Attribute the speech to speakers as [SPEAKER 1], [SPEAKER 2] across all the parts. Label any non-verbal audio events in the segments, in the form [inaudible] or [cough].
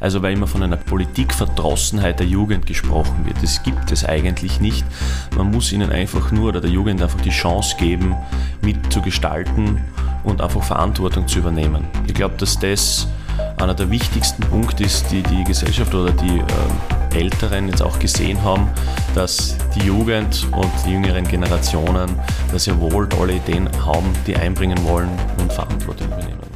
[SPEAKER 1] Also weil immer von einer Politikverdrossenheit der Jugend gesprochen wird. Das gibt es eigentlich nicht. Man muss ihnen einfach nur oder der Jugend einfach die Chance geben, mitzugestalten und einfach Verantwortung zu übernehmen. Ich glaube, dass das einer der wichtigsten Punkte ist, die die Gesellschaft oder die äh, Älteren jetzt auch gesehen haben, dass die Jugend und die jüngeren Generationen da sehr wohl tolle Ideen haben, die einbringen wollen und Verantwortung übernehmen.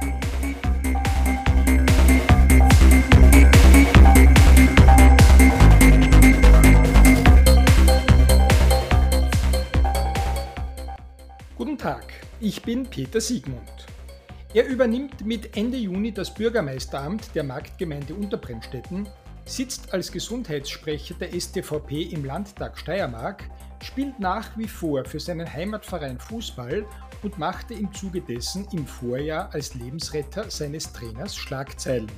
[SPEAKER 2] Tag, ich bin Peter Siegmund. Er übernimmt mit Ende Juni das Bürgermeisteramt der Marktgemeinde Unterbremstetten, sitzt als Gesundheitssprecher der STVP im Landtag Steiermark, spielt nach wie vor für seinen Heimatverein Fußball und machte im Zuge dessen im Vorjahr als Lebensretter seines Trainers Schlagzeilen.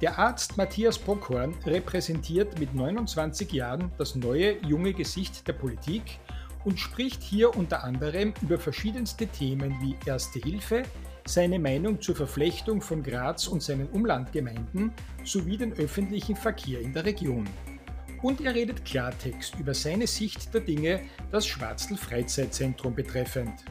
[SPEAKER 2] Der Arzt Matthias Bockhorn repräsentiert mit 29 Jahren das neue junge Gesicht der Politik und spricht hier unter anderem über verschiedenste Themen wie Erste Hilfe, seine Meinung zur Verflechtung von Graz und seinen Umlandgemeinden sowie den öffentlichen Verkehr in der Region. Und er redet Klartext über seine Sicht der Dinge, das Schwarzl Freizeitzentrum betreffend.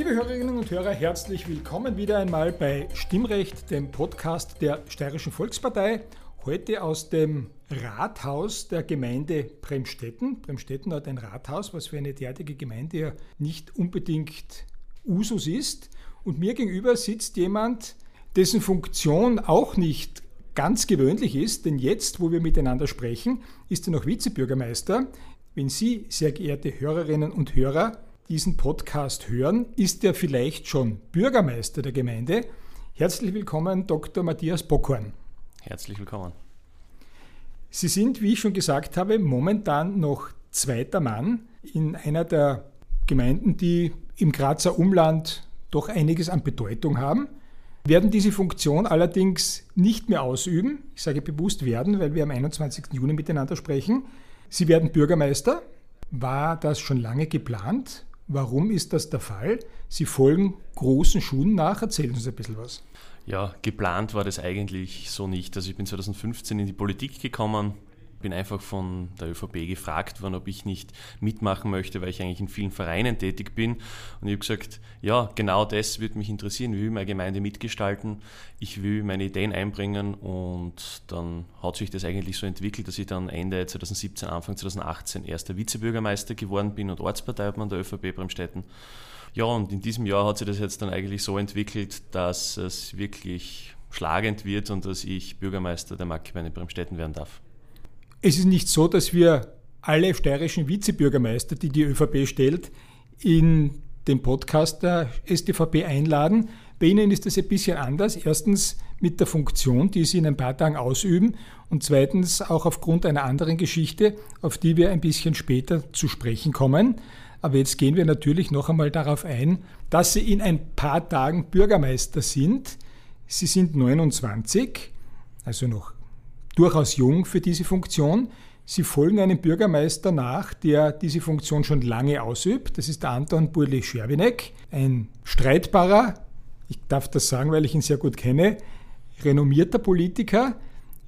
[SPEAKER 2] Liebe Hörerinnen und Hörer, herzlich willkommen wieder einmal bei Stimmrecht, dem Podcast der Steirischen Volkspartei. Heute aus dem Rathaus der Gemeinde Bremstetten. Bremstetten hat ein Rathaus, was für eine derartige Gemeinde ja nicht unbedingt Usus ist. Und mir gegenüber sitzt jemand, dessen Funktion auch nicht ganz gewöhnlich ist, denn jetzt, wo wir miteinander sprechen, ist er noch Vizebürgermeister. Wenn Sie, sehr geehrte Hörerinnen und Hörer, diesen Podcast hören, ist er vielleicht schon Bürgermeister der Gemeinde. Herzlich willkommen, Dr. Matthias Bockhorn.
[SPEAKER 1] Herzlich willkommen.
[SPEAKER 2] Sie sind, wie ich schon gesagt habe, momentan noch zweiter Mann in einer der Gemeinden, die im Grazer Umland doch einiges an Bedeutung haben, werden diese Funktion allerdings nicht mehr ausüben. Ich sage bewusst werden, weil wir am 21. Juni miteinander sprechen. Sie werden Bürgermeister. War das schon lange geplant? Warum ist das der Fall? Sie folgen großen Schuhen nach. Erzählen Sie uns ein bisschen was.
[SPEAKER 1] Ja, geplant war das eigentlich so nicht. Also ich bin 2015 in die Politik gekommen, bin einfach von der ÖVP gefragt worden, ob ich nicht mitmachen möchte, weil ich eigentlich in vielen Vereinen tätig bin. Und ich habe gesagt, ja, genau das würde mich interessieren. Ich will meine Gemeinde mitgestalten, ich will meine Ideen einbringen und dann hat sich das eigentlich so entwickelt, dass ich dann Ende 2017, Anfang 2018 erster Vizebürgermeister geworden bin und Ortsparteiobmann der ÖVP Bremstetten. Ja, und in diesem Jahr hat sich das jetzt dann eigentlich so entwickelt, dass es wirklich schlagend wird und dass ich Bürgermeister der Marktgemeinde Bremstetten werden darf.
[SPEAKER 2] Es ist nicht so, dass wir alle steirischen Vizebürgermeister, die die ÖVP stellt, in den Podcast der STVP einladen. Bei Ihnen ist das ein bisschen anders. Erstens mit der Funktion, die Sie in ein paar Tagen ausüben und zweitens auch aufgrund einer anderen Geschichte, auf die wir ein bisschen später zu sprechen kommen. Aber jetzt gehen wir natürlich noch einmal darauf ein, dass Sie in ein paar Tagen Bürgermeister sind. Sie sind 29, also noch durchaus jung für diese Funktion. Sie folgen einem Bürgermeister nach, der diese Funktion schon lange ausübt. Das ist der Anton Burli-Scherwinek, ein streitbarer, ich darf das sagen, weil ich ihn sehr gut kenne, renommierter Politiker.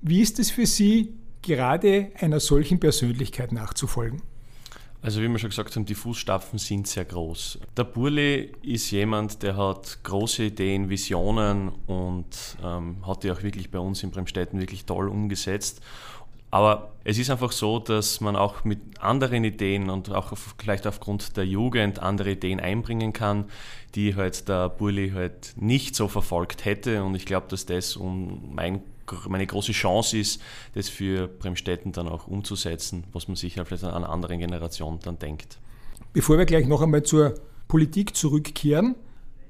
[SPEAKER 2] Wie ist es für Sie, gerade einer solchen Persönlichkeit nachzufolgen?
[SPEAKER 1] Also wie wir schon gesagt haben, die Fußstapfen sind sehr groß. Der Burli ist jemand, der hat große Ideen, Visionen und ähm, hat die auch wirklich bei uns in Bremstetten wirklich toll umgesetzt. Aber es ist einfach so, dass man auch mit anderen Ideen und auch vielleicht aufgrund der Jugend andere Ideen einbringen kann, die halt der Burli halt nicht so verfolgt hätte. Und ich glaube, dass das um mein meine große Chance ist, das für Bremstetten dann auch umzusetzen, was man sich ja vielleicht an einer anderen Generation dann denkt.
[SPEAKER 2] Bevor wir gleich noch einmal zur Politik zurückkehren,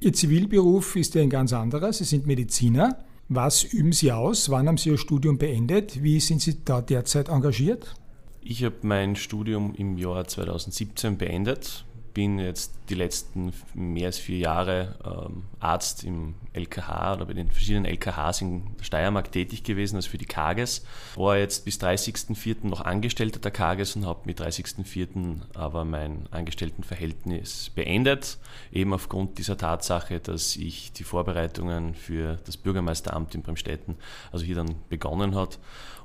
[SPEAKER 2] Ihr Zivilberuf ist ja ein ganz anderer. Sie sind Mediziner. Was üben Sie aus? Wann haben Sie Ihr Studium beendet? Wie sind Sie da derzeit engagiert?
[SPEAKER 1] Ich habe mein Studium im Jahr 2017 beendet bin jetzt die letzten mehr als vier Jahre ähm, Arzt im LKH oder bei den verschiedenen LKHs in Steiermark tätig gewesen, also für die Kages. War jetzt bis 30.04. noch Angestellter der Kages und habe mit 30.04. aber mein Angestelltenverhältnis beendet, eben aufgrund dieser Tatsache, dass ich die Vorbereitungen für das Bürgermeisteramt in Bremstetten, also hier dann begonnen hat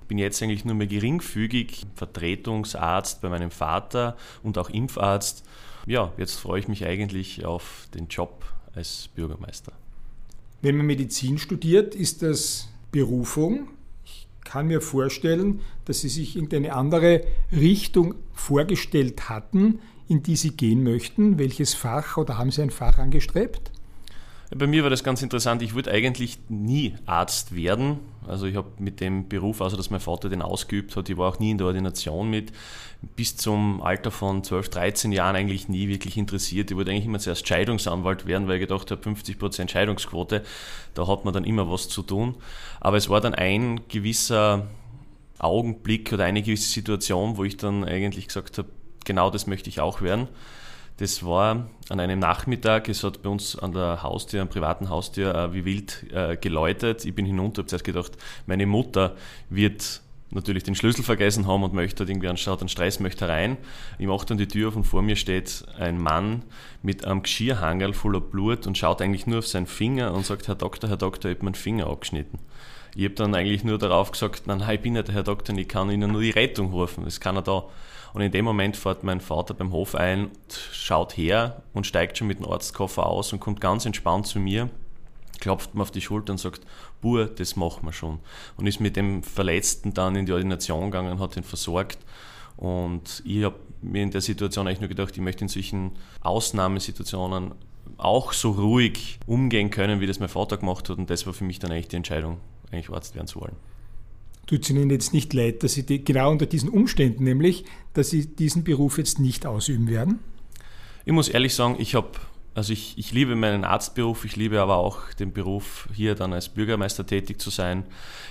[SPEAKER 1] bin jetzt eigentlich nur mehr geringfügig Vertretungsarzt bei meinem Vater und auch Impfarzt ja, jetzt freue ich mich eigentlich auf den Job als Bürgermeister.
[SPEAKER 2] Wenn man Medizin studiert, ist das Berufung. Ich kann mir vorstellen, dass Sie sich irgendeine andere Richtung vorgestellt hatten, in die Sie gehen möchten. Welches Fach oder haben Sie ein Fach angestrebt?
[SPEAKER 1] Bei mir war das ganz interessant. Ich wollte eigentlich nie Arzt werden. Also ich habe mit dem Beruf, außer dass mein Vater den ausgeübt hat, ich war auch nie in der Ordination mit, bis zum Alter von 12, 13 Jahren eigentlich nie wirklich interessiert. Ich wollte eigentlich immer zuerst Scheidungsanwalt werden, weil ich gedacht habe, 50% Scheidungsquote, da hat man dann immer was zu tun. Aber es war dann ein gewisser Augenblick oder eine gewisse Situation, wo ich dann eigentlich gesagt habe, genau das möchte ich auch werden. Das war an einem Nachmittag, es hat bei uns an der Haustür, am privaten Haustür, äh, wie wild äh, geläutet. Ich bin hinunter, habe zuerst gedacht, meine Mutter wird natürlich den Schlüssel vergessen haben und möchte dort irgendwie anschaut einen Stress, möchte rein. Ich mache dann die Tür auf und vor mir steht ein Mann mit einem Geschirrhangel voller Blut und schaut eigentlich nur auf seinen Finger und sagt, Herr Doktor, Herr Doktor, ich habe meinen Finger abgeschnitten. Ich habe dann eigentlich nur darauf gesagt, nein, ich bin nicht der Herr Doktor und ich kann Ihnen nur die Rettung rufen, das kann er da. Und in dem Moment fährt mein Vater beim Hof ein, schaut her und steigt schon mit dem Arztkoffer aus und kommt ganz entspannt zu mir, klopft mir auf die Schulter und sagt, Bur, das machen wir schon. Und ist mit dem Verletzten dann in die Ordination gegangen, hat ihn versorgt. Und ich habe mir in der Situation eigentlich nur gedacht, ich möchte in solchen Ausnahmesituationen auch so ruhig umgehen können, wie das mein Vater gemacht hat. Und das war für mich dann eigentlich die Entscheidung, eigentlich Arzt werden zu wollen
[SPEAKER 2] tut es Ihnen jetzt nicht leid, dass Sie die, genau unter diesen Umständen, nämlich, dass Sie diesen Beruf jetzt nicht ausüben werden?
[SPEAKER 1] Ich muss ehrlich sagen, ich habe also ich, ich, liebe meinen Arztberuf, ich liebe aber auch den Beruf, hier dann als Bürgermeister tätig zu sein.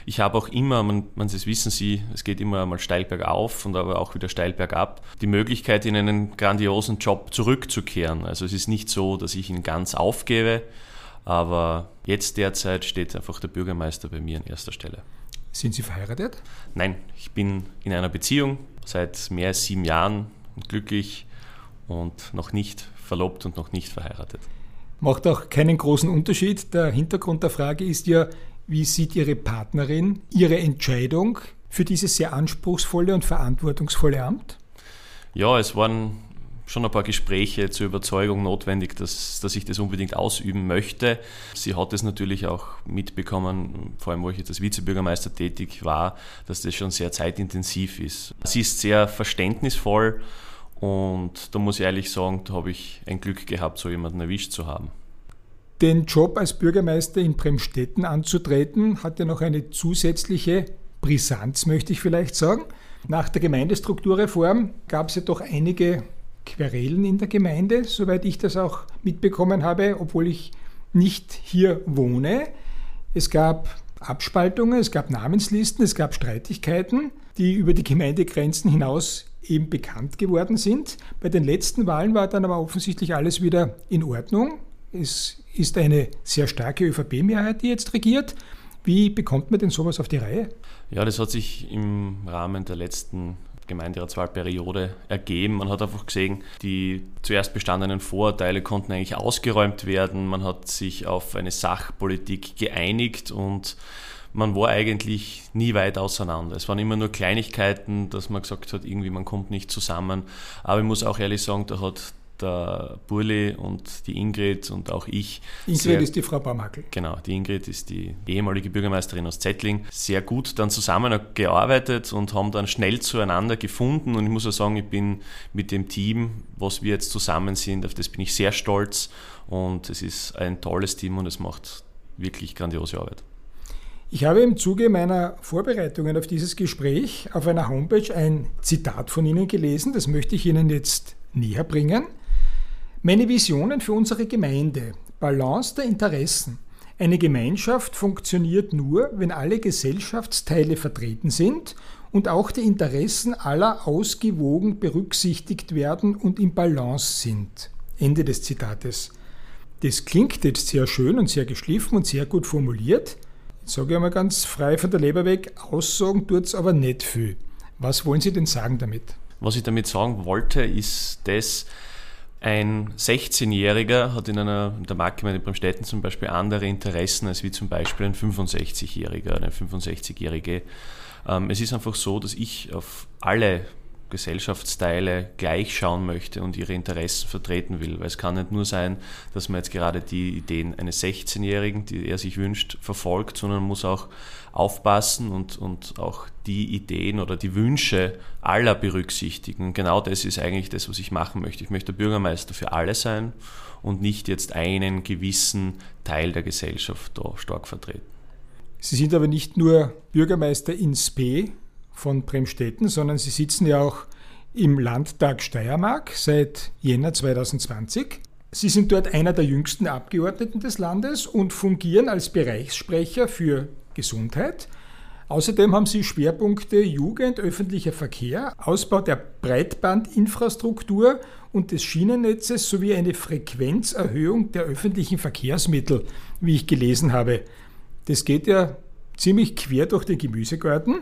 [SPEAKER 1] Ich habe auch immer, man, man, das wissen Sie, es geht immer mal steil bergauf und aber auch wieder steil bergab, die Möglichkeit, in einen grandiosen Job zurückzukehren. Also es ist nicht so, dass ich ihn ganz aufgebe, aber jetzt derzeit steht einfach der Bürgermeister bei mir an erster Stelle.
[SPEAKER 2] Sind Sie verheiratet?
[SPEAKER 1] Nein, ich bin in einer Beziehung seit mehr als sieben Jahren und glücklich und noch nicht verlobt und noch nicht verheiratet.
[SPEAKER 2] Macht auch keinen großen Unterschied. Der Hintergrund der Frage ist ja, wie sieht Ihre Partnerin Ihre Entscheidung für dieses sehr anspruchsvolle und verantwortungsvolle Amt?
[SPEAKER 1] Ja, es waren schon ein paar Gespräche zur Überzeugung notwendig, dass, dass ich das unbedingt ausüben möchte. Sie hat es natürlich auch mitbekommen, vor allem wo ich jetzt als Vizebürgermeister tätig war, dass das schon sehr zeitintensiv ist. Sie ist sehr verständnisvoll und da muss ich ehrlich sagen, da habe ich ein Glück gehabt, so jemanden erwischt zu haben.
[SPEAKER 2] Den Job als Bürgermeister in Bremstetten anzutreten, hat ja noch eine zusätzliche Brisanz, möchte ich vielleicht sagen. Nach der Gemeindestrukturreform gab es ja doch einige Querelen in der Gemeinde, soweit ich das auch mitbekommen habe, obwohl ich nicht hier wohne. Es gab Abspaltungen, es gab Namenslisten, es gab Streitigkeiten, die über die Gemeindegrenzen hinaus eben bekannt geworden sind. Bei den letzten Wahlen war dann aber offensichtlich alles wieder in Ordnung. Es ist eine sehr starke ÖVP-Mehrheit, die jetzt regiert. Wie bekommt man denn sowas auf die Reihe?
[SPEAKER 1] Ja, das hat sich im Rahmen der letzten Gemeinderatswahlperiode ergeben. Man hat einfach gesehen, die zuerst bestandenen Vorurteile konnten eigentlich ausgeräumt werden. Man hat sich auf eine Sachpolitik geeinigt und man war eigentlich nie weit auseinander. Es waren immer nur Kleinigkeiten, dass man gesagt hat, irgendwie man kommt nicht zusammen. Aber ich muss auch ehrlich sagen, da hat der Burli und die Ingrid und auch ich.
[SPEAKER 2] Ingrid sehr, ist die Frau Baumhackel.
[SPEAKER 1] Genau, die Ingrid ist die ehemalige Bürgermeisterin aus Zettling. Sehr gut dann zusammengearbeitet und haben dann schnell zueinander gefunden. Und ich muss auch sagen, ich bin mit dem Team, was wir jetzt zusammen sind, auf das bin ich sehr stolz. Und es ist ein tolles Team und es macht wirklich grandiose Arbeit.
[SPEAKER 2] Ich habe im Zuge meiner Vorbereitungen auf dieses Gespräch auf einer Homepage ein Zitat von Ihnen gelesen, das möchte ich Ihnen jetzt näher bringen. Meine Visionen für unsere Gemeinde. Balance der Interessen. Eine Gemeinschaft funktioniert nur, wenn alle Gesellschaftsteile vertreten sind und auch die Interessen aller ausgewogen berücksichtigt werden und im Balance sind. Ende des Zitates. Das klingt jetzt sehr schön und sehr geschliffen und sehr gut formuliert. Jetzt sage ich einmal ganz frei von der Leber weg, aussagen tut es aber nicht viel. Was wollen Sie denn sagen damit?
[SPEAKER 1] Was ich damit sagen wollte, ist das, ein 16-Jähriger hat in einer in der Marktgemeinde Bremstetten zum Beispiel andere Interessen als wie zum Beispiel ein 65-Jähriger oder eine 65-Jährige. Ähm, es ist einfach so, dass ich auf alle Gesellschaftsteile gleich schauen möchte und ihre Interessen vertreten will. Weil es kann nicht nur sein, dass man jetzt gerade die Ideen eines 16-Jährigen, die er sich wünscht, verfolgt, sondern muss auch aufpassen und, und auch die Ideen oder die Wünsche aller berücksichtigen. Genau das ist eigentlich das, was ich machen möchte. Ich möchte Bürgermeister für alle sein und nicht jetzt einen gewissen Teil der Gesellschaft da stark vertreten.
[SPEAKER 2] Sie sind aber nicht nur Bürgermeister in Spee, von Bremstetten, sondern Sie sitzen ja auch im Landtag Steiermark seit Jänner 2020. Sie sind dort einer der jüngsten Abgeordneten des Landes und fungieren als Bereichssprecher für Gesundheit. Außerdem haben Sie Schwerpunkte Jugend, öffentlicher Verkehr, Ausbau der Breitbandinfrastruktur und des Schienennetzes sowie eine Frequenzerhöhung der öffentlichen Verkehrsmittel, wie ich gelesen habe. Das geht ja ziemlich quer durch den Gemüsegarten.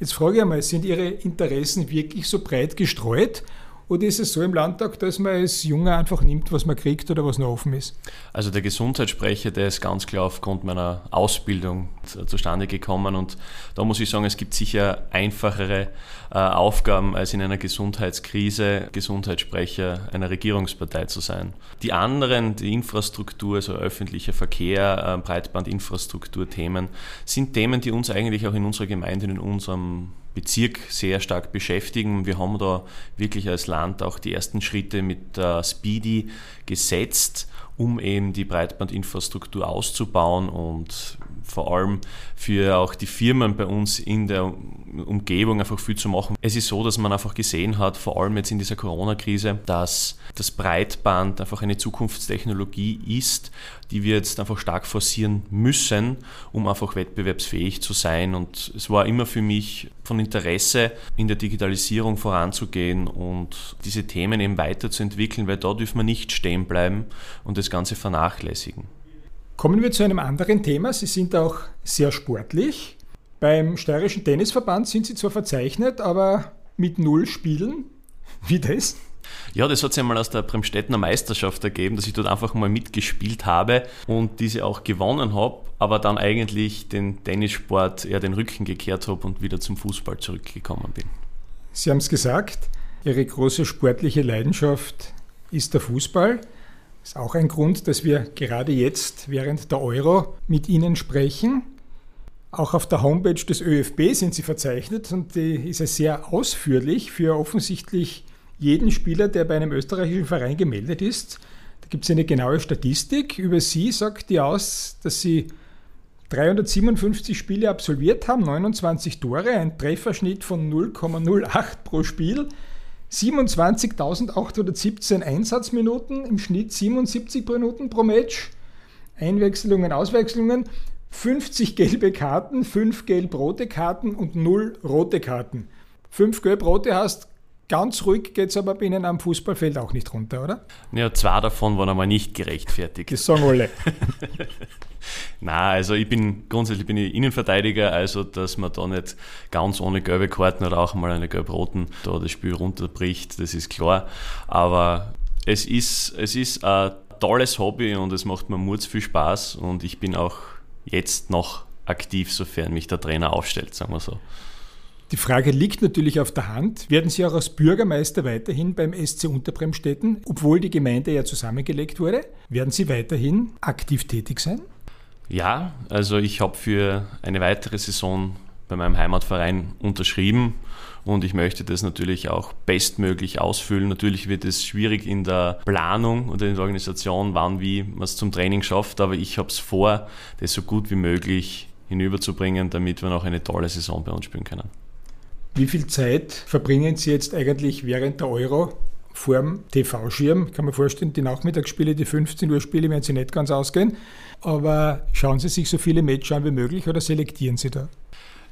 [SPEAKER 2] Jetzt frage ich einmal, sind Ihre Interessen wirklich so breit gestreut oder ist es so im Landtag, dass man als Junge einfach nimmt, was man kriegt oder was noch offen ist?
[SPEAKER 1] Also der Gesundheitssprecher, der ist ganz klar aufgrund meiner Ausbildung zustande gekommen und da muss ich sagen, es gibt sicher einfachere äh, Aufgaben, als in einer Gesundheitskrise Gesundheitssprecher einer Regierungspartei zu sein. Die anderen, die Infrastruktur, also öffentlicher Verkehr, äh, Breitbandinfrastruktur-Themen, sind Themen, die uns eigentlich auch in unserer Gemeinde, in unserem Bezirk sehr stark beschäftigen. Wir haben da wirklich als Land auch die ersten Schritte mit der Speedy gesetzt, um eben die Breitbandinfrastruktur auszubauen und vor allem für auch die Firmen bei uns in der Umgebung einfach viel zu machen. Es ist so, dass man einfach gesehen hat, vor allem jetzt in dieser Corona-Krise, dass das Breitband einfach eine Zukunftstechnologie ist, die wir jetzt einfach stark forcieren müssen, um einfach wettbewerbsfähig zu sein. Und es war immer für mich von Interesse, in der Digitalisierung voranzugehen und diese Themen eben weiterzuentwickeln, weil da dürfen wir nicht stehen bleiben und das Ganze vernachlässigen.
[SPEAKER 2] Kommen wir zu einem anderen Thema. Sie sind auch sehr sportlich. Beim Steirischen Tennisverband sind Sie zwar verzeichnet, aber mit null Spielen. [laughs] Wie das?
[SPEAKER 1] Ja, das hat sich einmal aus der Bremstettener Meisterschaft ergeben, dass ich dort einfach mal mitgespielt habe und diese auch gewonnen habe, aber dann eigentlich den Tennissport eher den Rücken gekehrt habe und wieder zum Fußball zurückgekommen bin.
[SPEAKER 2] Sie haben es gesagt, Ihre große sportliche Leidenschaft ist der Fußball. Ist auch ein Grund, dass wir gerade jetzt während der Euro mit Ihnen sprechen. Auch auf der Homepage des ÖFB sind Sie verzeichnet und die ist ja sehr ausführlich für offensichtlich jeden Spieler, der bei einem österreichischen Verein gemeldet ist. Da gibt es eine genaue Statistik. Über Sie sagt die aus, dass Sie 357 Spiele absolviert haben, 29 Tore, ein Trefferschnitt von 0,08 pro Spiel. 27.817 Einsatzminuten, im Schnitt 77 Minuten pro Match, Einwechslungen, Auswechslungen, 50 gelbe Karten, 5 gelb-rote Karten und 0 rote Karten. 5 gelb-rote hast, ganz ruhig geht es aber bei Ihnen am Fußballfeld auch nicht runter, oder?
[SPEAKER 1] Ja, zwei davon waren aber nicht gerechtfertigt.
[SPEAKER 2] Das sagen alle. [laughs]
[SPEAKER 1] Na, also ich bin grundsätzlich bin ich Innenverteidiger, also dass man da nicht ganz ohne gelbe Karten oder auch mal eine gelb-roten da das Spiel runterbricht, das ist klar. Aber es ist, es ist ein tolles Hobby und es macht mir murz viel Spaß und ich bin auch jetzt noch aktiv, sofern mich der Trainer aufstellt, sagen wir so.
[SPEAKER 2] Die Frage liegt natürlich auf der Hand. Werden Sie auch als Bürgermeister weiterhin beim SC Unterbremstetten, obwohl die Gemeinde ja zusammengelegt wurde, werden Sie weiterhin aktiv tätig sein?
[SPEAKER 1] Ja, also ich habe für eine weitere Saison bei meinem Heimatverein unterschrieben und ich möchte das natürlich auch bestmöglich ausfüllen. Natürlich wird es schwierig in der Planung und in der Organisation, wann, wie man es zum Training schafft, aber ich habe es vor, das so gut wie möglich hinüberzubringen, damit wir noch eine tolle Saison bei uns spielen können.
[SPEAKER 2] Wie viel Zeit verbringen Sie jetzt eigentlich während der Euro vorm TV-Schirm. Kann man vorstellen, die Nachmittagsspiele, die 15 Uhr Spiele werden Sie nicht ganz ausgehen. Aber schauen Sie sich so viele Matches an wie möglich oder selektieren Sie da?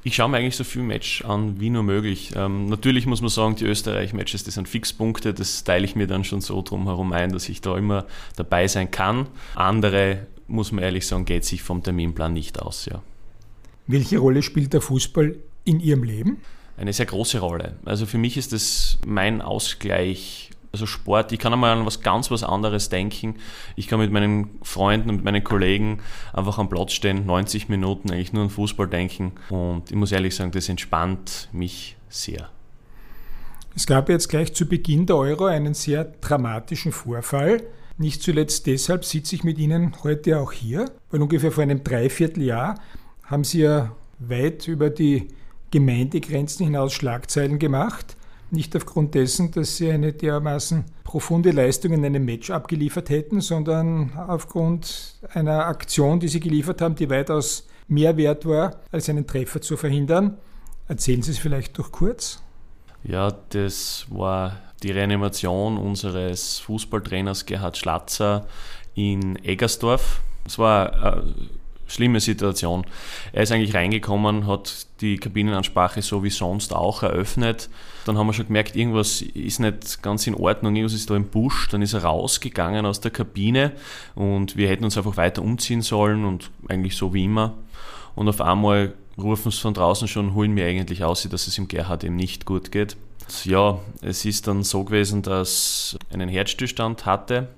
[SPEAKER 1] Ich schaue mir eigentlich so viel Match an wie nur möglich. Ähm, natürlich muss man sagen, die Österreich-Matches, das sind Fixpunkte, das teile ich mir dann schon so drum herum ein, dass ich da immer dabei sein kann. Andere, muss man ehrlich sagen, geht sich vom Terminplan nicht aus, ja.
[SPEAKER 2] Welche Rolle spielt der Fußball in Ihrem Leben?
[SPEAKER 1] Eine sehr große Rolle. Also für mich ist das mein Ausgleich also Sport, ich kann einmal an was ganz was anderes denken. Ich kann mit meinen Freunden und mit meinen Kollegen einfach am Platz stehen, 90 Minuten eigentlich nur an Fußball denken. Und ich muss ehrlich sagen, das entspannt mich sehr.
[SPEAKER 2] Es gab jetzt gleich zu Beginn der Euro einen sehr dramatischen Vorfall. Nicht zuletzt deshalb sitze ich mit Ihnen heute auch hier, weil ungefähr vor einem Dreivierteljahr haben Sie ja weit über die Gemeindegrenzen hinaus Schlagzeilen gemacht nicht aufgrund dessen, dass sie eine dermaßen profunde Leistung in einem Match abgeliefert hätten, sondern aufgrund einer Aktion, die sie geliefert haben, die weitaus mehr wert war, als einen Treffer zu verhindern. Erzählen Sie es vielleicht doch kurz.
[SPEAKER 1] Ja, das war die Reanimation unseres Fußballtrainers Gerhard Schlatzer in Eggersdorf. Es war schlimme Situation. Er ist eigentlich reingekommen, hat die Kabinenansprache so wie sonst auch eröffnet. Dann haben wir schon gemerkt, irgendwas ist nicht ganz in Ordnung, irgendwas ist da im Busch. Dann ist er rausgegangen aus der Kabine und wir hätten uns einfach weiter umziehen sollen und eigentlich so wie immer. Und auf einmal rufen sie von draußen schon, holen mir eigentlich aus, dass es im Gerhard eben nicht gut geht. Ja, es ist dann so gewesen, dass er einen Herzstillstand hatte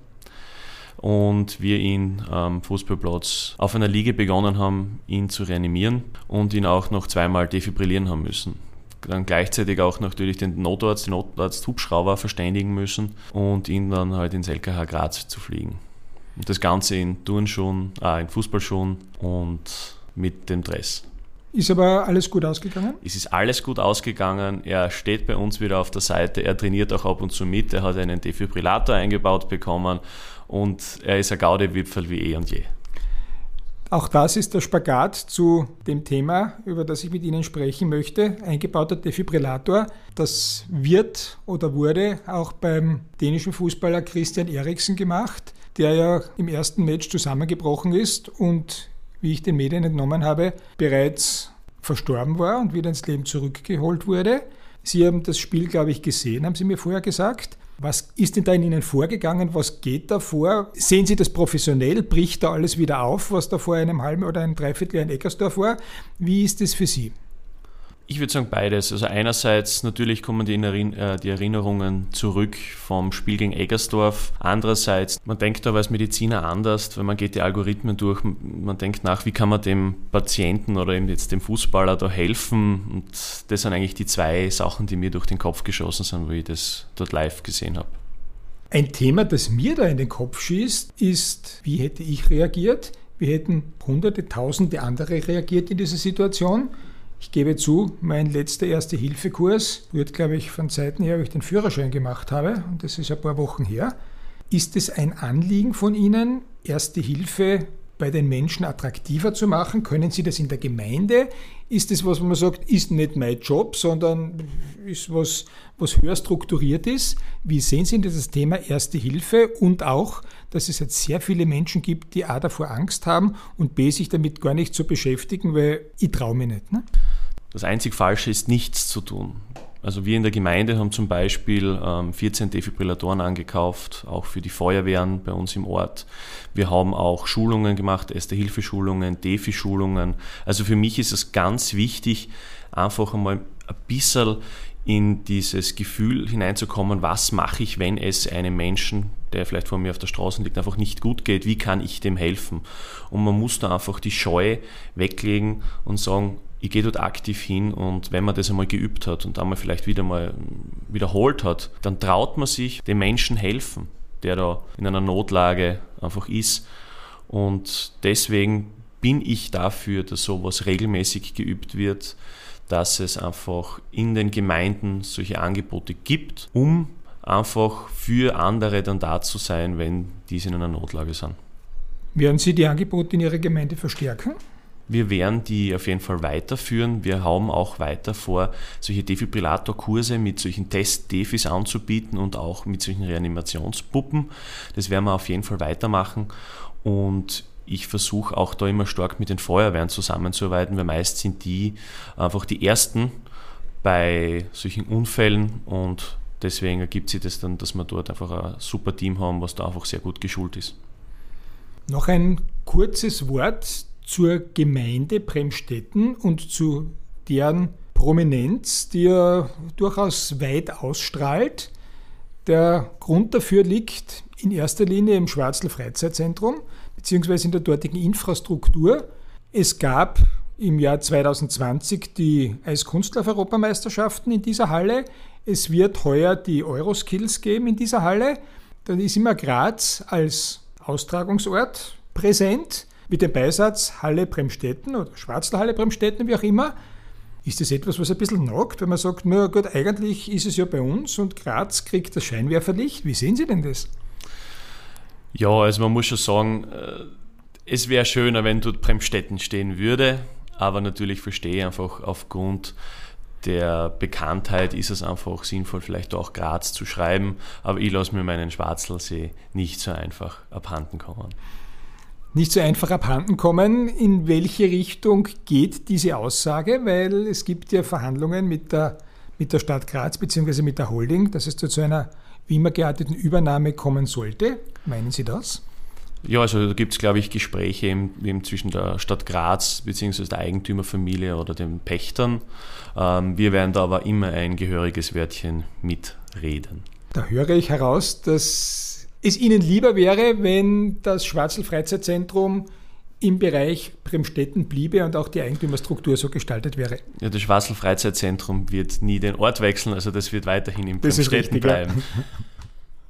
[SPEAKER 1] und wir ihn am Fußballplatz auf einer Liege begonnen haben, ihn zu reanimieren und ihn auch noch zweimal defibrillieren haben müssen. Dann gleichzeitig auch natürlich den Notarzt, den Notarzt Hubschrauber verständigen müssen und ihn dann halt ins LKH Graz zu fliegen. Und das Ganze in Turnschuhen, ah, in Fußballschuhen und mit dem Dress.
[SPEAKER 2] Ist aber alles gut ausgegangen?
[SPEAKER 1] Es ist alles gut ausgegangen. Er steht bei uns wieder auf der Seite. Er trainiert auch ab und zu mit. Er hat einen Defibrillator eingebaut bekommen und er ist ein Gaudewipfel wie eh und je.
[SPEAKER 2] Auch das ist der Spagat zu dem Thema, über das ich mit Ihnen sprechen möchte. Eingebauter Defibrillator. Das wird oder wurde auch beim dänischen Fußballer Christian Eriksen gemacht, der ja im ersten Match zusammengebrochen ist und, wie ich den Medien entnommen habe, bereits verstorben war und wieder ins Leben zurückgeholt wurde. Sie haben das Spiel, glaube ich, gesehen, haben Sie mir vorher gesagt. Was ist denn da in Ihnen vorgegangen? Was geht da vor? Sehen Sie das professionell? Bricht da alles wieder auf, was da vor einem halben oder einem Dreivierteljahr in Eckersdorf war? Wie ist das für Sie?
[SPEAKER 1] Ich würde sagen beides. Also einerseits natürlich kommen die, äh, die, Erinnerungen zurück vom Spiel gegen Eggersdorf. Andererseits, man denkt aber als Mediziner anders, weil man geht die Algorithmen durch, man denkt nach, wie kann man dem Patienten oder eben jetzt dem Fußballer da helfen. Und das sind eigentlich die zwei Sachen, die mir durch den Kopf geschossen sind, wo ich das dort live gesehen habe.
[SPEAKER 2] Ein Thema, das mir da in den Kopf schießt, ist, wie hätte ich reagiert? Wie hätten hunderte, tausende andere reagiert in dieser Situation? Ich gebe zu, mein letzter Erste-Hilfe-Kurs wird, glaube ich, von Zeiten her, wo ich den Führerschein gemacht habe, und das ist ein paar Wochen her. Ist es ein Anliegen von Ihnen, Erste Hilfe bei den Menschen attraktiver zu machen? Können Sie das in der Gemeinde? Ist es was, wo man sagt, ist nicht mein Job, sondern ist was, was höher strukturiert ist? Wie sehen Sie das Thema Erste Hilfe und auch, dass es jetzt sehr viele Menschen gibt, die A davor Angst haben und B sich damit gar nicht zu beschäftigen, weil ich traue mich nicht. Ne?
[SPEAKER 1] Das einzig Falsche ist, nichts zu tun. Also wir in der Gemeinde haben zum Beispiel 14 ähm, Defibrillatoren angekauft, auch für die Feuerwehren bei uns im Ort. Wir haben auch Schulungen gemacht, Erste-Hilfe-Schulungen, Defi-Schulungen. Also für mich ist es ganz wichtig, einfach einmal ein bisschen in dieses Gefühl hineinzukommen, was mache ich, wenn es einem Menschen, der vielleicht vor mir auf der Straße liegt, einfach nicht gut geht, wie kann ich dem helfen? Und man muss da einfach die Scheu weglegen und sagen, ich gehe dort aktiv hin und wenn man das einmal geübt hat und einmal vielleicht wieder mal wiederholt hat, dann traut man sich dem Menschen helfen, der da in einer Notlage einfach ist. Und deswegen bin ich dafür, dass sowas regelmäßig geübt wird, dass es einfach in den Gemeinden solche Angebote gibt, um einfach für andere dann da zu sein, wenn diese in einer Notlage sind.
[SPEAKER 2] Werden Sie die Angebote in Ihrer Gemeinde verstärken?
[SPEAKER 1] Wir werden die auf jeden Fall weiterführen. Wir haben auch weiter vor, solche Defibrillatorkurse mit solchen Test-Defis anzubieten und auch mit solchen Reanimationspuppen. Das werden wir auf jeden Fall weitermachen. Und ich versuche auch da immer stark mit den Feuerwehren zusammenzuarbeiten, weil meist sind die einfach die ersten bei solchen Unfällen und deswegen ergibt sich das dann, dass wir dort einfach ein super Team haben, was da einfach sehr gut geschult ist.
[SPEAKER 2] Noch ein kurzes Wort zur Gemeinde Bremstetten und zu deren Prominenz, die ja durchaus weit ausstrahlt. Der Grund dafür liegt in erster Linie im Schwarzl Freizeitzentrum beziehungsweise in der dortigen Infrastruktur. Es gab im Jahr 2020 die Eiskunstlauf-Europameisterschaften in dieser Halle. Es wird heuer die Euroskills geben in dieser Halle. Dann ist immer Graz als Austragungsort präsent mit dem Beisatz Halle Bremstetten oder Schwarzler Halle Bremstetten, wie auch immer. Ist das etwas, was ein bisschen nagt, wenn man sagt, na gut, eigentlich ist es ja bei uns und Graz kriegt das Scheinwerferlicht. Wie sehen Sie denn das?
[SPEAKER 1] Ja, also man muss schon sagen, äh, es wäre schöner, wenn dort Bremstetten stehen würde, aber natürlich verstehe ich einfach aufgrund der Bekanntheit ist es einfach sinnvoll, vielleicht auch Graz zu schreiben, aber ich lasse mir meinen Schwarzelsee nicht so einfach abhanden kommen.
[SPEAKER 2] Nicht so einfach abhanden kommen. In welche Richtung geht diese Aussage? Weil es gibt ja Verhandlungen mit der, mit der Stadt Graz bzw. mit der Holding, dass es zu einer wie immer gearteten Übernahme kommen sollte. Meinen Sie das?
[SPEAKER 1] Ja, also da gibt es, glaube ich, Gespräche eben, eben, zwischen der Stadt Graz bzw. der Eigentümerfamilie oder den Pächtern. Ähm, wir werden da aber immer ein gehöriges Wörtchen mitreden.
[SPEAKER 2] Da höre ich heraus, dass es Ihnen lieber wäre, wenn das Schwarzl Freizeitzentrum im Bereich Bremstetten bliebe und auch die Eigentümerstruktur so gestaltet wäre.
[SPEAKER 1] Ja, das Schwarzl Freizeitzentrum wird nie den Ort wechseln, also das wird weiterhin in Bremstetten bleiben. Ja. [laughs]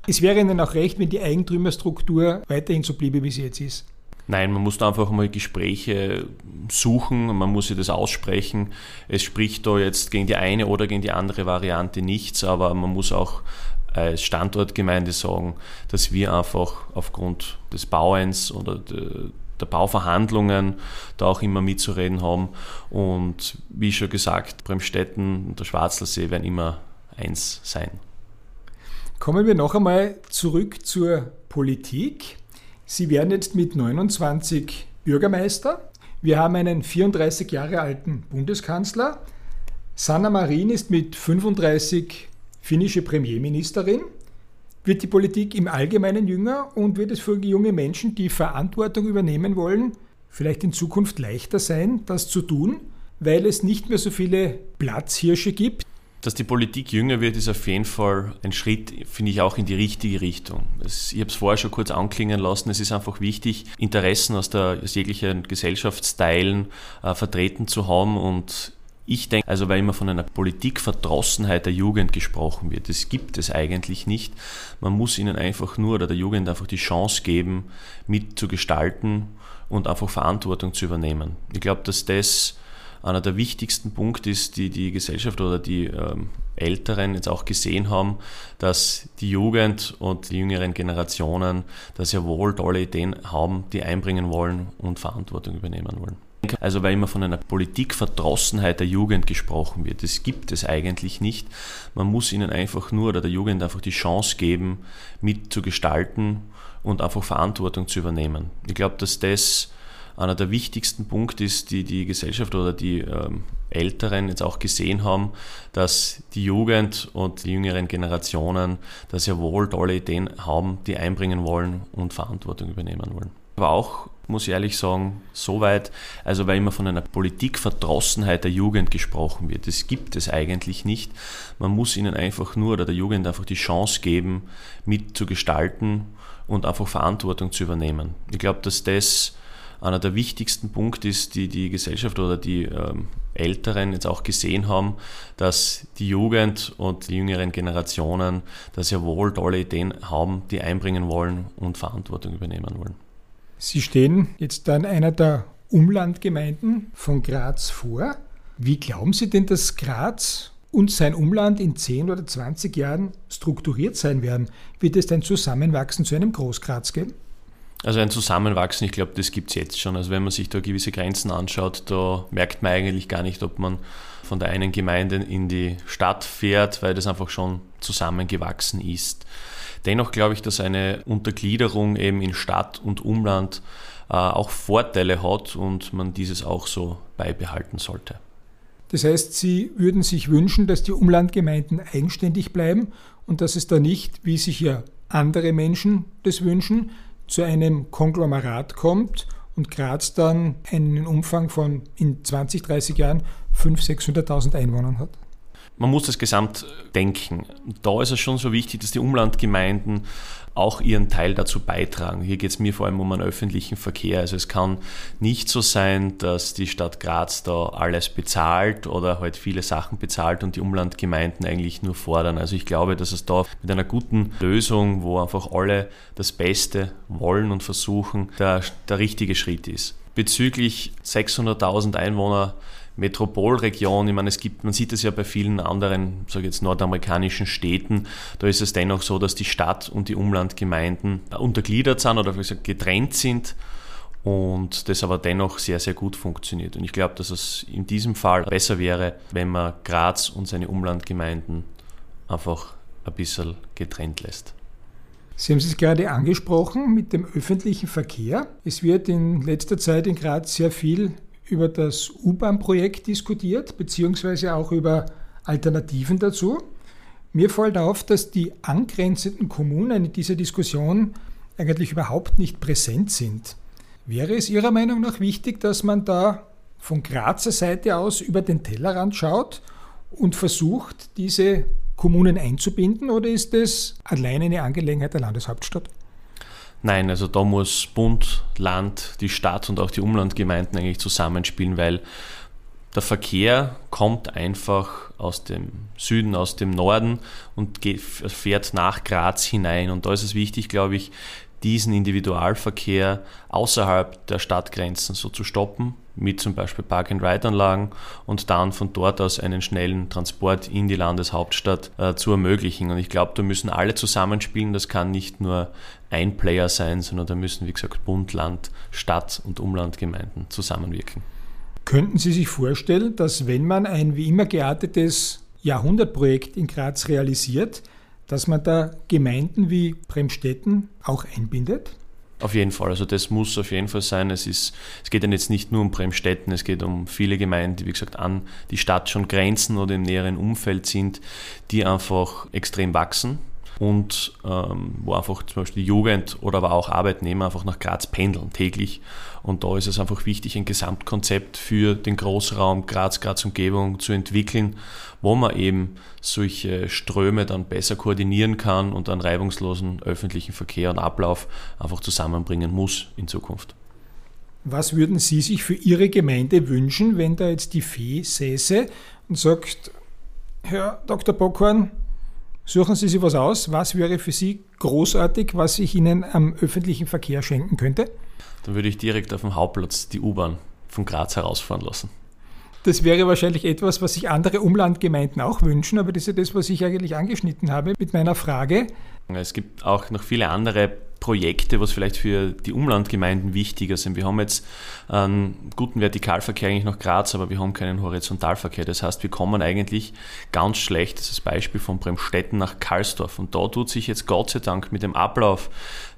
[SPEAKER 2] Es wäre Ihnen auch recht, wenn die Eigentümerstruktur weiterhin so bliebe, wie sie jetzt ist.
[SPEAKER 1] Nein, man muss da einfach mal Gespräche suchen, man muss sich das aussprechen. Es spricht da jetzt gegen die eine oder gegen die andere Variante nichts, aber man muss auch als Standortgemeinde sagen, dass wir einfach aufgrund des Bauens oder der Bauverhandlungen da auch immer mitzureden haben. Und wie schon gesagt, Bremstetten und der Schwarzelsee werden immer eins sein.
[SPEAKER 2] Kommen wir noch einmal zurück zur Politik. Sie werden jetzt mit 29 Bürgermeister. Wir haben einen 34 Jahre alten Bundeskanzler. Sanna Marin ist mit 35 finnische Premierministerin. Wird die Politik im Allgemeinen jünger und wird es für junge Menschen, die Verantwortung übernehmen wollen, vielleicht in Zukunft leichter sein, das zu tun, weil es nicht mehr so viele Platzhirsche gibt,
[SPEAKER 1] dass die Politik jünger wird, ist auf jeden Fall ein Schritt, finde ich, auch in die richtige Richtung. ich habe es vorher schon kurz anklingen lassen. Es ist einfach wichtig, Interessen aus, der, aus jeglichen Gesellschaftsteilen äh, vertreten zu haben und ich denke, also weil immer von einer Politikverdrossenheit der Jugend gesprochen wird, das gibt es eigentlich nicht. Man muss ihnen einfach nur oder der Jugend einfach die Chance geben, mitzugestalten und einfach Verantwortung zu übernehmen. Ich glaube, dass das einer der wichtigsten Punkte ist, die die Gesellschaft oder die ähm, Älteren jetzt auch gesehen haben, dass die Jugend und die jüngeren Generationen da sehr wohl tolle Ideen haben, die einbringen wollen und Verantwortung übernehmen wollen. Also weil immer von einer Politikverdrossenheit der Jugend gesprochen wird. Das gibt es eigentlich nicht. Man muss ihnen einfach nur oder der Jugend einfach die Chance geben, mitzugestalten und einfach Verantwortung zu übernehmen. Ich glaube, dass das einer der wichtigsten Punkte ist, die die Gesellschaft oder die ähm, Älteren jetzt auch gesehen haben, dass die Jugend und die jüngeren Generationen da sehr wohl tolle Ideen haben, die einbringen wollen und Verantwortung übernehmen wollen. Aber auch, muss ich ehrlich sagen, soweit, also weil immer von einer Politikverdrossenheit der Jugend gesprochen wird. Das gibt es eigentlich nicht. Man muss ihnen einfach nur oder der Jugend einfach die Chance geben, mitzugestalten und einfach Verantwortung zu übernehmen. Ich glaube, dass das einer der wichtigsten Punkte ist, die die Gesellschaft oder die ähm, Älteren jetzt auch gesehen haben, dass die Jugend und die jüngeren Generationen da sehr wohl tolle Ideen haben, die einbringen wollen und Verantwortung übernehmen wollen.
[SPEAKER 2] Sie stehen jetzt an einer der Umlandgemeinden von Graz vor. Wie glauben Sie denn, dass Graz und sein Umland in 10 oder 20 Jahren strukturiert sein werden? Wird es ein Zusammenwachsen zu einem Großgraz geben?
[SPEAKER 1] Also ein Zusammenwachsen, ich glaube, das gibt es jetzt schon. Also wenn man sich da gewisse Grenzen anschaut, da merkt man eigentlich gar nicht, ob man von der einen Gemeinde in die Stadt fährt, weil das einfach schon zusammengewachsen ist. Dennoch glaube ich, dass eine Untergliederung eben in Stadt und Umland äh, auch Vorteile hat und man dieses auch so beibehalten sollte.
[SPEAKER 2] Das heißt, Sie würden sich wünschen, dass die Umlandgemeinden eigenständig bleiben und dass es da nicht, wie sich ja andere Menschen das wünschen, zu einem Konglomerat kommt und Graz dann einen Umfang von in 20, 30 Jahren 500.000, 600.000 Einwohnern hat?
[SPEAKER 1] Man muss das Gesamt denken. Da ist es schon so wichtig, dass die Umlandgemeinden auch ihren Teil dazu beitragen. Hier geht es mir vor allem um einen öffentlichen Verkehr. Also es kann nicht so sein, dass die Stadt Graz da alles bezahlt oder halt viele Sachen bezahlt und die Umlandgemeinden eigentlich nur fordern. Also ich glaube, dass es da mit einer guten Lösung, wo einfach alle das Beste wollen und versuchen, der, der richtige Schritt ist. Bezüglich 600.000 Einwohner Metropolregion, ich meine, es gibt, man sieht es ja bei vielen anderen, sage jetzt nordamerikanischen Städten, da ist es dennoch so, dass die Stadt und die Umlandgemeinden untergliedert sind oder gesagt getrennt sind und das aber dennoch sehr, sehr gut funktioniert. Und ich glaube, dass es in diesem Fall besser wäre, wenn man Graz und seine Umlandgemeinden einfach ein bisschen getrennt lässt.
[SPEAKER 2] Sie haben es gerade angesprochen mit dem öffentlichen Verkehr. Es wird in letzter Zeit in Graz sehr viel über das U-Bahn-Projekt diskutiert, beziehungsweise auch über Alternativen dazu. Mir fällt auf, dass die angrenzenden Kommunen in dieser Diskussion eigentlich überhaupt nicht präsent sind. Wäre es Ihrer Meinung nach wichtig, dass man da von Grazer Seite aus über den Tellerrand schaut und versucht, diese Kommunen einzubinden oder ist es allein eine Angelegenheit der Landeshauptstadt?
[SPEAKER 1] Nein, also da muss Bund, Land, die Stadt und auch die Umlandgemeinden eigentlich zusammenspielen, weil der Verkehr kommt einfach aus dem Süden, aus dem Norden und fährt nach Graz hinein. Und da ist es wichtig, glaube ich, diesen Individualverkehr außerhalb der Stadtgrenzen so zu stoppen, mit zum Beispiel Park-and-Ride-Anlagen und dann von dort aus einen schnellen Transport in die Landeshauptstadt äh, zu ermöglichen. Und ich glaube, da müssen alle zusammenspielen. Das kann nicht nur ein Player sein, sondern da müssen, wie gesagt, Bund, Land, Stadt und Umlandgemeinden zusammenwirken.
[SPEAKER 2] Könnten Sie sich vorstellen, dass wenn man ein wie immer geartetes Jahrhundertprojekt in Graz realisiert, dass man da Gemeinden wie Bremstetten auch einbindet?
[SPEAKER 1] Auf jeden Fall, also das muss auf jeden Fall sein. Es, ist, es geht dann jetzt nicht nur um Bremstetten, es geht um viele Gemeinden, die wie gesagt an die Stadt schon grenzen oder im näheren Umfeld sind, die einfach extrem wachsen und ähm, wo einfach zum Beispiel die Jugend oder aber auch Arbeitnehmer einfach nach Graz pendeln täglich. Und da ist es einfach wichtig, ein Gesamtkonzept für den Großraum Graz, Graz Umgebung zu entwickeln, wo man eben solche Ströme dann besser koordinieren kann und einen reibungslosen öffentlichen Verkehr und Ablauf einfach zusammenbringen muss in Zukunft.
[SPEAKER 2] Was würden Sie sich für Ihre Gemeinde wünschen, wenn da jetzt die Fee säße und sagt, Herr Dr. Bockhorn, Suchen Sie sich was aus. Was wäre für Sie großartig, was ich Ihnen am öffentlichen Verkehr schenken könnte?
[SPEAKER 1] Dann würde ich direkt auf dem Hauptplatz die U-Bahn von Graz herausfahren lassen.
[SPEAKER 2] Das wäre wahrscheinlich etwas, was sich andere Umlandgemeinden auch wünschen, aber das ist ja das, was ich eigentlich angeschnitten habe mit meiner Frage.
[SPEAKER 1] Es gibt auch noch viele andere Projekte, was vielleicht für die Umlandgemeinden wichtiger sind. Wir haben jetzt einen guten Vertikalverkehr eigentlich nach Graz, aber wir haben keinen Horizontalverkehr. Das heißt, wir kommen eigentlich ganz schlecht, das ist das Beispiel von Bremstetten nach Karlsdorf. Und da tut sich jetzt Gott sei Dank mit dem Ablauf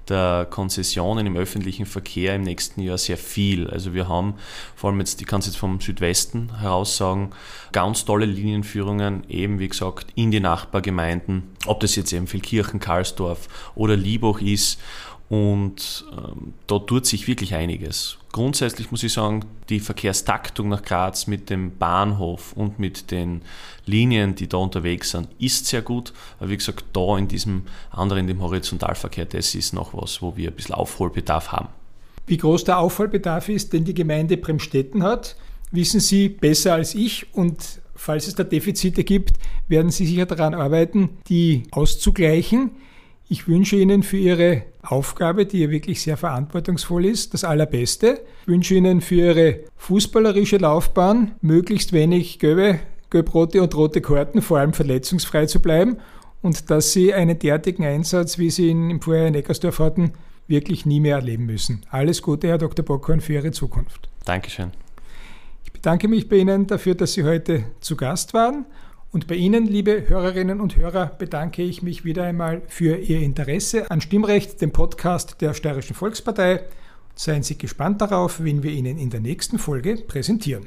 [SPEAKER 1] der Konzessionen im öffentlichen Verkehr im nächsten Jahr sehr viel. Also wir haben vor allem jetzt, ich kann es jetzt vom Südwesten heraus sagen, ganz tolle Linienführungen, eben wie gesagt, in die Nachbargemeinden, ob das jetzt eben Vilkirchen, Karlsdorf oder Liebach ist und ähm, da tut sich wirklich einiges. Grundsätzlich muss ich sagen, die Verkehrstaktung nach Graz mit dem Bahnhof und mit den Linien, die da unterwegs sind, ist sehr gut. Aber wie gesagt, da in diesem anderen, in dem Horizontalverkehr, das ist noch was, wo wir ein bisschen Aufholbedarf haben.
[SPEAKER 2] Wie groß der Aufholbedarf ist, den die Gemeinde Bremstetten hat, wissen Sie besser als ich und falls es da Defizite gibt, werden Sie sicher daran arbeiten, die auszugleichen. Ich wünsche Ihnen für Ihre Aufgabe, die ja wirklich sehr verantwortungsvoll ist, das Allerbeste. Ich wünsche Ihnen für Ihre fußballerische Laufbahn möglichst wenig gelbe, gelb-rote und rote Karten, vor allem verletzungsfrei zu bleiben und dass Sie einen derartigen Einsatz, wie Sie ihn im Vorjahr in Eckersdorf hatten, wirklich nie mehr erleben müssen. Alles Gute, Herr Dr. Bockhorn, für Ihre Zukunft.
[SPEAKER 1] Dankeschön.
[SPEAKER 2] Ich bedanke mich bei Ihnen dafür, dass Sie heute zu Gast waren. Und bei Ihnen, liebe Hörerinnen und Hörer, bedanke ich mich wieder einmal für Ihr Interesse an Stimmrecht, dem Podcast der Steirischen Volkspartei. Seien Sie gespannt darauf, wen wir Ihnen in der nächsten Folge präsentieren.